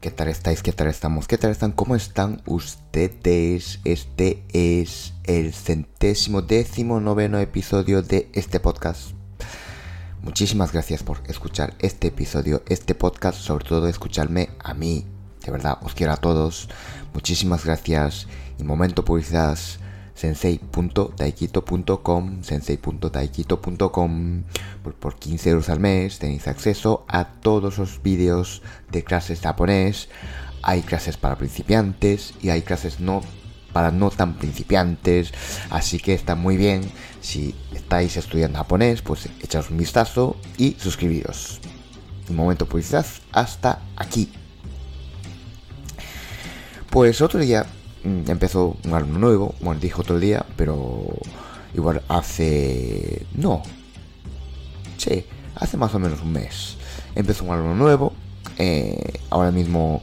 ¿Qué tal estáis? ¿Qué tal estamos? ¿Qué tal están? ¿Cómo están ustedes? Este es el centésimo décimo noveno episodio de este podcast. Muchísimas gracias por escuchar este episodio, este podcast, sobre todo escucharme a mí. De verdad, os quiero a todos. Muchísimas gracias. Y momento publicidad sensei.taikito.com, sensei.taikito.com. Por, por 15 euros al mes tenéis acceso a todos los vídeos de clases japonés. Hay clases para principiantes y hay clases no para no tan principiantes. Así que está muy bien. Si estáis estudiando japonés, pues echaos un vistazo y suscribiros. Un momento publicidad hasta aquí. Pues otro día empezó un alumno nuevo, bueno, dijo otro día, pero igual hace... no. Sí, hace más o menos un mes. Empezó un alumno nuevo, eh, ahora mismo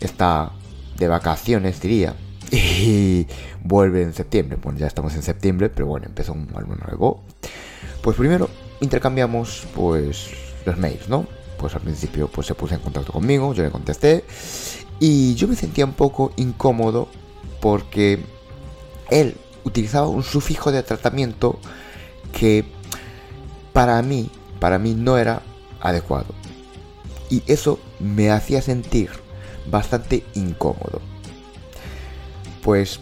está de vacaciones, diría, y vuelve en septiembre. Bueno, ya estamos en septiembre, pero bueno, empezó un alumno nuevo. Pues primero intercambiamos pues los mails, ¿no? Pues al principio pues se puso en contacto conmigo, yo le contesté y yo me sentía un poco incómodo porque él utilizaba un sufijo de tratamiento que para mí, para mí no era adecuado. Y eso me hacía sentir bastante incómodo. Pues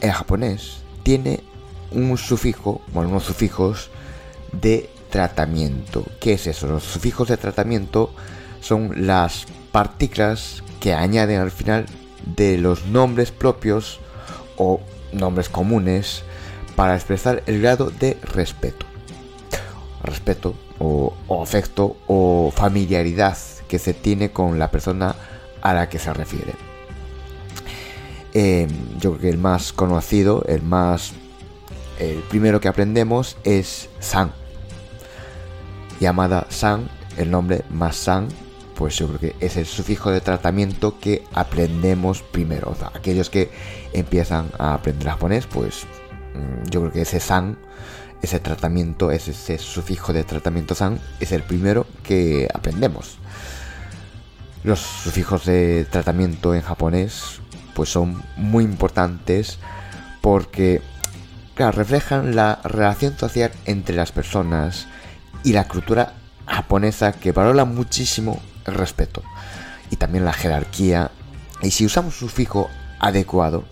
el japonés tiene un sufijo, bueno, unos sufijos de tratamiento. ¿Qué es eso? Los sufijos de tratamiento son las partículas que añaden al final de los nombres propios o nombres comunes para expresar el grado de respeto. Respeto o, afecto o familiaridad que se tiene con la persona a la que se refiere. Em, yo creo que el más conocido, el más... El primero que aprendemos es San. Llamada San, el nombre más San pues yo creo que es el sufijo de tratamiento que aprendemos primero. O sea, aquellos que empiezan a aprender japonés, pues mm, yo creo que ese san, ese tratamiento, ese, sufijo de tratamiento san, es el primero que aprendemos. Los sufijos de tratamiento en japonés, pues son muy importantes porque, reflejan la relación social entre las personas y la cultura japonesa que valora muchísimo respeto y también la jerarquía. Y si usamos un sufijo adecuado,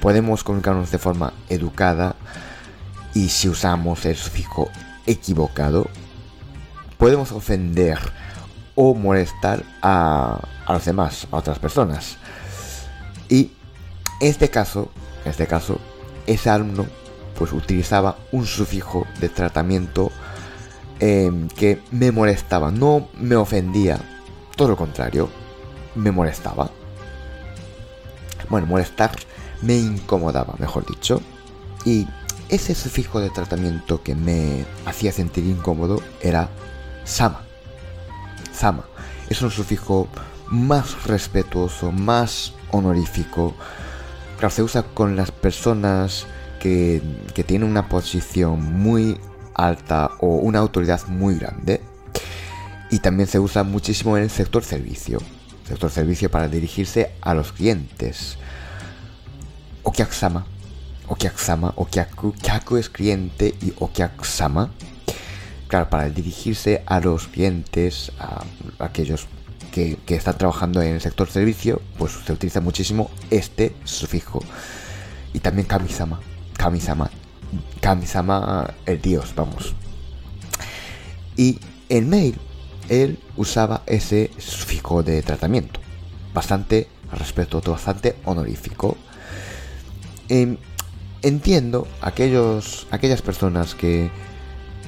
podemos comunicarnos de forma educada. Y si usamos el sufijo equivocado, podemos ofender o molestar a, los demás, a otras personas. Y este caso, en este caso, ese alumno pues utilizaba un sufijo de tratamiento em, que me molestaba, no me ofendía, todo lo contrario, me molestaba. Bueno, molestar me incomodaba, mejor dicho. Y ese sufijo de tratamiento que me hacía sentir incómodo era sama. Sama. Es un sufijo más respetuoso, más honorífico. Claro, se usa con las personas que, que tienen una posición muy alta o una autoridad muy grande y también se usa muchísimo en el sector servicio. Sector servicio para dirigirse a los clientes. Okiakusama. Okiakusama. Okiaku. Kyaku es cliente y Okiakusama. Claro, para dirigirse a los clientes, a aquellos que, que, están trabajando en el sector servicio, pues se utiliza muchísimo este sufijo. Y también kamisama. Kamisama. Kamisama, el dios, vamos. Y el mail él usaba ese sufijo de tratamiento. Bastante respetuoso, bastante honorífico. Em, entiendo aquellos, aquellas personas que,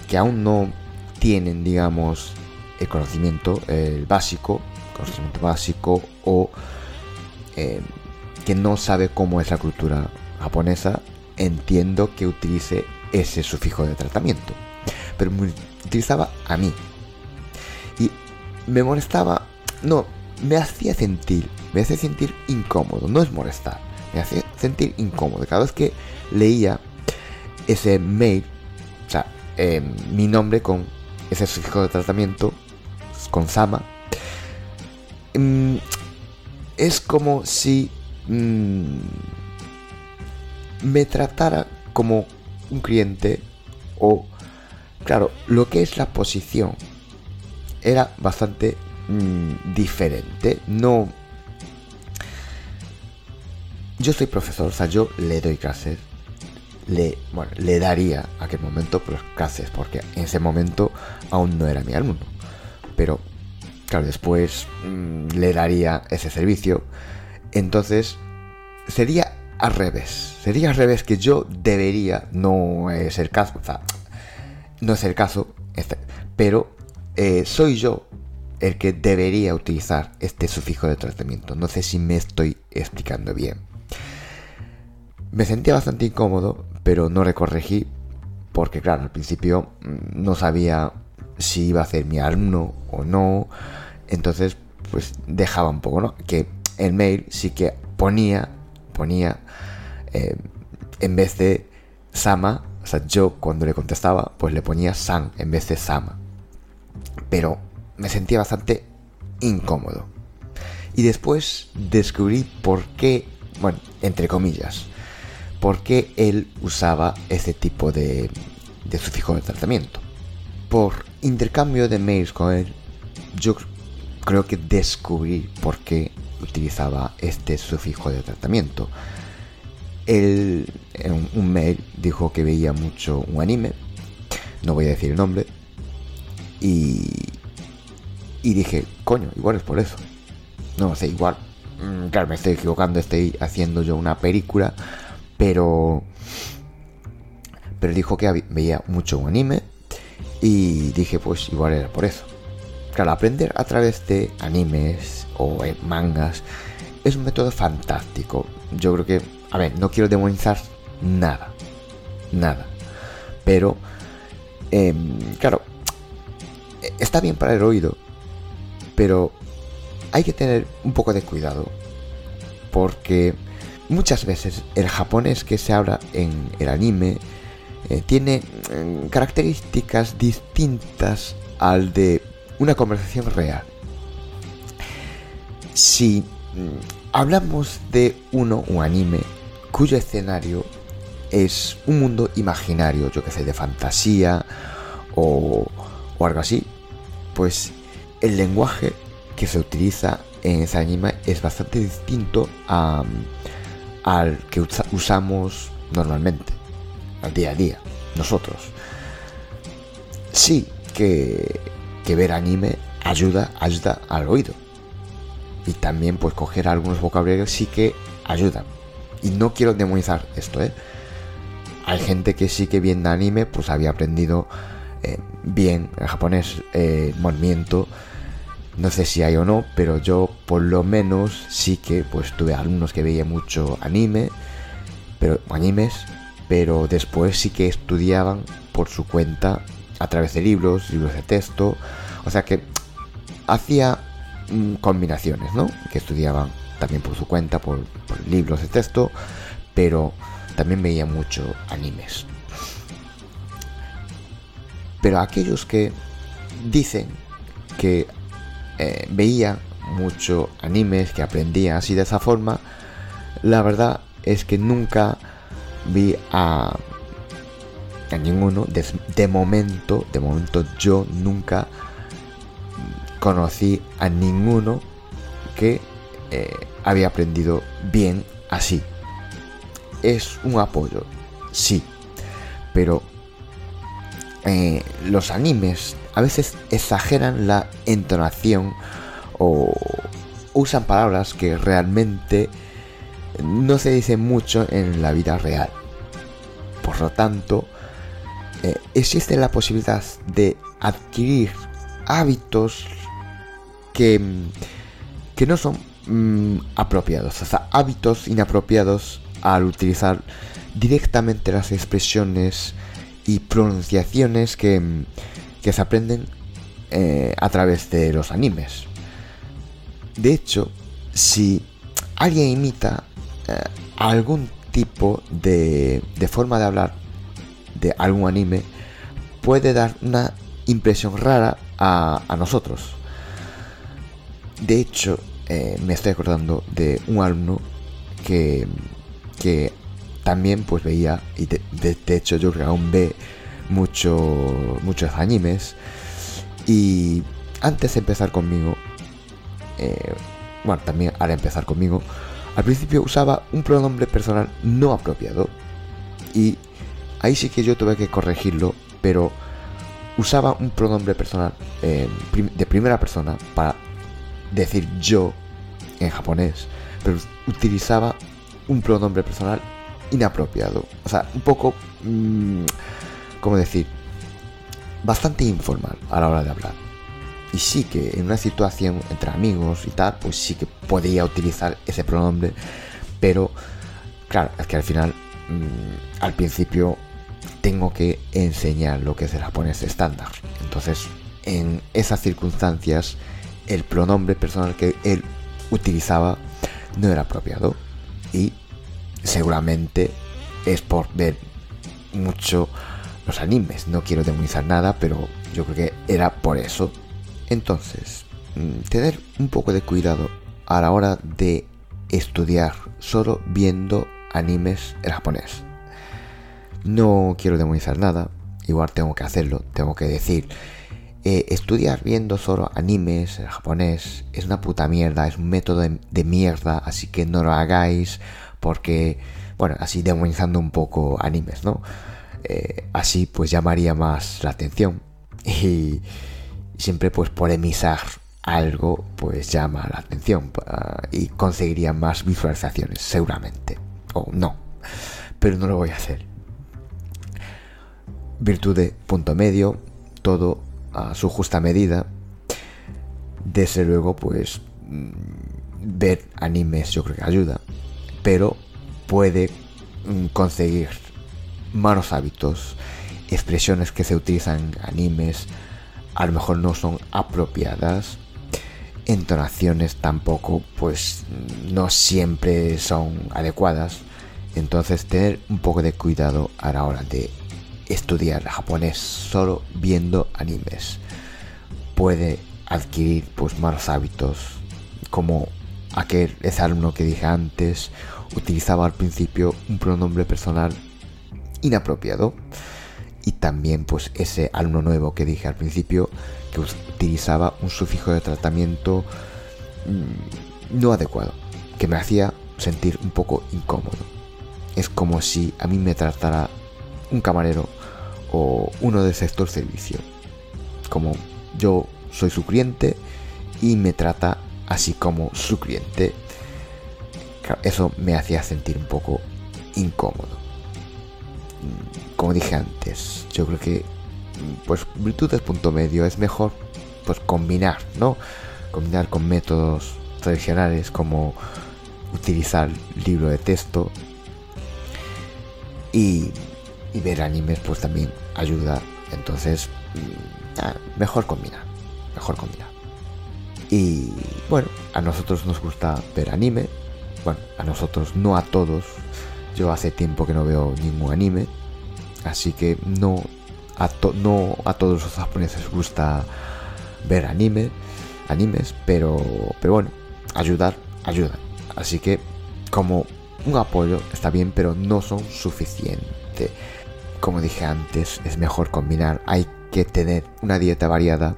que aún no tienen, digamos, el conocimiento el básico, conocimiento básico o eh, que no sabe cómo es la cultura japonesa, entiendo que utilice ese sufijo de tratamiento. Pero utilizaba a mí. Me molestaba, no, me hacía sentir, me hacía sentir incómodo, no es molestar, me hacía sentir incómodo. Cada vez que leía ese mail, o sea, eh, mi nombre con ese sufijo de tratamiento, con Sama, mm, es como si mm, me tratara como un cliente o, claro, lo que es la posición era bastante mm, diferente. No... Yo soy profesor, o sea, yo le doy clases. Le, bueno, le daría a aquel momento pues, clases, porque en ese momento aún no era mi alumno. Pero, claro, después mm, le daría ese servicio. Entonces, sería al revés. Sería al revés que yo debería, no es el caso, o sea, no es el caso, este, pero eh, soy yo el que debería utilizar este sufijo de tratamiento. No sé si me estoy explicando bien. Me sentía bastante incómodo, pero no le corregí porque, claro, al principio mm, no sabía si iba a ser mi alumno o no. Entonces, pues dejaba un poco, ¿no? Que el mail sí que ponía, ponía eh, en vez de Sama, o sea, yo cuando le contestaba, pues le ponía San en vez de Sama. Pero me sentía bastante incómodo. Y después descubrí por qué, bueno, entre comillas, por qué él usaba ese tipo de, de sufijo de tratamiento. Por intercambio de mails con él, yo creo que descubrí por qué utilizaba este sufijo de tratamiento él en un mail dijo que veía mucho un anime, no voy a decir el nombre, y, y dije, coño, igual es por eso. No sé, igual, mm, claro, me estoy equivocando, estoy haciendo yo una película, pero... Pero dijo que veía mucho anime y dije, pues igual era por eso. Claro, aprender a través de animes o mangas es un método fantástico. Yo creo que a ver, no quiero demonizar nada. Nada. Pero, em, claro, está bien para el oído. Pero hay que tener un poco de cuidado. Porque muchas veces el japonés que se habla en el anime eh, tiene em, características distintas al de una conversación real. Si mm, hablamos de uno, un anime, cuyo escenario es un mundo imaginario, yo que sé, de fantasía o, algo así, pues el lenguaje que se utiliza en ese anime es bastante distinto al que usamos normalmente, al día a día, nosotros. Sí que, ver anime ayuda, ayuda al oído. Y también pues coger algunos vocabularios sí que ayudan y no quiero demonizar esto, ¿eh? Hay gente que sí que viendo anime, pues había aprendido eh, bien el japonés, eh, movimiento. No sé si hay o no, pero yo por lo menos sí que pues tuve alumnos que veían mucho anime, pero animes, pero después sí que estudiaban por su cuenta a través de libros, libros de texto, o sea que hacía mm, combinaciones, ¿no? Que estudiaban también por su cuenta, por, libros de texto, pero también veía mucho animes. Pero aquellos que dicen que eh, veía mucho animes, que aprendía así de esa forma, la verdad es que nunca vi a, ninguno, de, de, momento, de momento yo nunca conocí a ninguno que eh, había aprendido bien así. Es un apoyo, sí, pero eh, los animes a veces exageran la entonación o usan palabras que realmente no se dicen mucho en la vida real. Por lo tanto, eh, existe la posibilidad de adquirir hábitos que, que no son mm, apropiados, o sea, hábitos inapropiados al utilizar directamente las expresiones y pronunciaciones que, que se aprenden eh, a través de los animes. De hecho, si alguien imita eh, algún tipo de, de forma de hablar de algún anime, puede dar una impresión rara a, a nosotros. De hecho, eh, me estoy acordando de un alumno que, que también pues veía, y de, hecho yo creo que aún ve mucho, muchos animes. Y antes de empezar conmigo, eh, bueno, también al empezar conmigo, al principio usaba un pronombre personal no apropiado. Y ahí sí que yo tuve que corregirlo, pero usaba un pronombre personal eh, de primera persona para decir yo en japonés, pero utilizaba un pronombre personal inapropiado. O sea, un poco, mm, ¿cómo decir? Bastante informal a la hora de hablar. Y sí que en una situación entre amigos y tal, pues sí que podía utilizar ese pronombre, pero claro, es que al final, mm, al principio, tengo que enseñar lo que es el japonés estándar. Entonces, en esas circunstancias, el pronombre personal que él utilizaba no era apropiado y seguramente es por ver mucho los animes. No quiero demonizar nada, pero yo creo que era por eso. Entonces, mm, tener un poco de cuidado a la hora de estudiar solo viendo animes en japonés. No quiero demonizar nada, igual tengo que hacerlo, tengo que decir, eh, estudiar viendo solo animes en japonés es una puta mierda, es un método de mierda, así que no lo hagáis porque, bueno, así demonizando un poco animes, ¿no? Eh, así pues llamaría más la atención. Y siempre pues polemizar algo pues llama la atención uh, y conseguiría más visualizaciones seguramente. O no. Pero no lo voy a hacer. Virtud de punto medio todo a su justa medida. Desde luego pues mm, ver animes yo creo que ayuda pero puede mm, conseguir malos hábitos, expresiones que se utilizan en animes, a lo mejor no son apropiadas, entonaciones tampoco, pues mm, no siempre son adecuadas. Entonces tener un poco de cuidado a la hora de estudiar japonés solo viendo animes. Puede adquirir pues malos hábitos como aquel ese alumno que dije antes utilizaba al principio un pronombre personal inapropiado y también pues ese alumno nuevo que dije al principio que utilizaba un sufijo de tratamiento mm, no adecuado que me hacía sentir un poco incómodo. Es como si a mí me tratara un camarero o uno del sector servicio. Como yo soy su cliente y me trata así como su cliente. eso me hacía sentir un poco incómodo. Mm, como dije antes, yo creo que mm, pues virtudes punto medio es mejor pues combinar, ¿no? Combinar con métodos tradicionales como utilizar libro de texto y, ver animes pues también ayuda. Entonces, mm, mejor combinar, mejor combinar. Y bueno, a nosotros nos gusta ver anime. Bueno, a nosotros, no a todos. Yo hace tiempo que no veo ningún anime. Así que no a, no a todos los japoneses gusta ver anime, animes, pero, pero bueno, ayudar, ayuda. Así que como un apoyo está bien, pero no son suficiente. Como dije antes, es mejor combinar. Hay que tener una dieta variada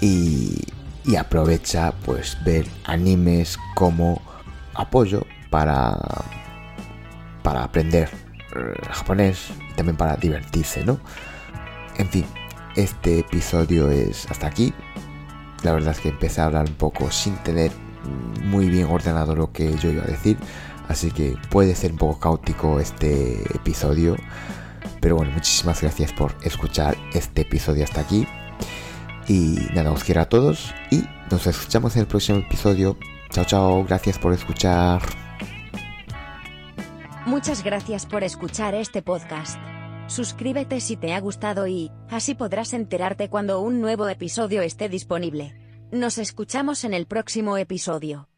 y, aprovecha pues ver animes como apoyo para para aprender eh, japonés y también para divertirse, ¿no? En fin, este episodio es hasta aquí. La verdad es que empecé a hablar un poco sin tener muy bien ordenado lo que yo iba a decir, así que puede ser un poco caótico este episodio. Pero bueno, muchísimas gracias por escuchar este episodio hasta aquí. Y nada, os quiero a todos y nos escuchamos en el próximo episodio. Chao, chao, gracias por escuchar. Muchas gracias por escuchar este podcast. Suscríbete si te ha gustado y, así podrás enterarte cuando un nuevo episodio esté disponible. Nos escuchamos en el próximo episodio.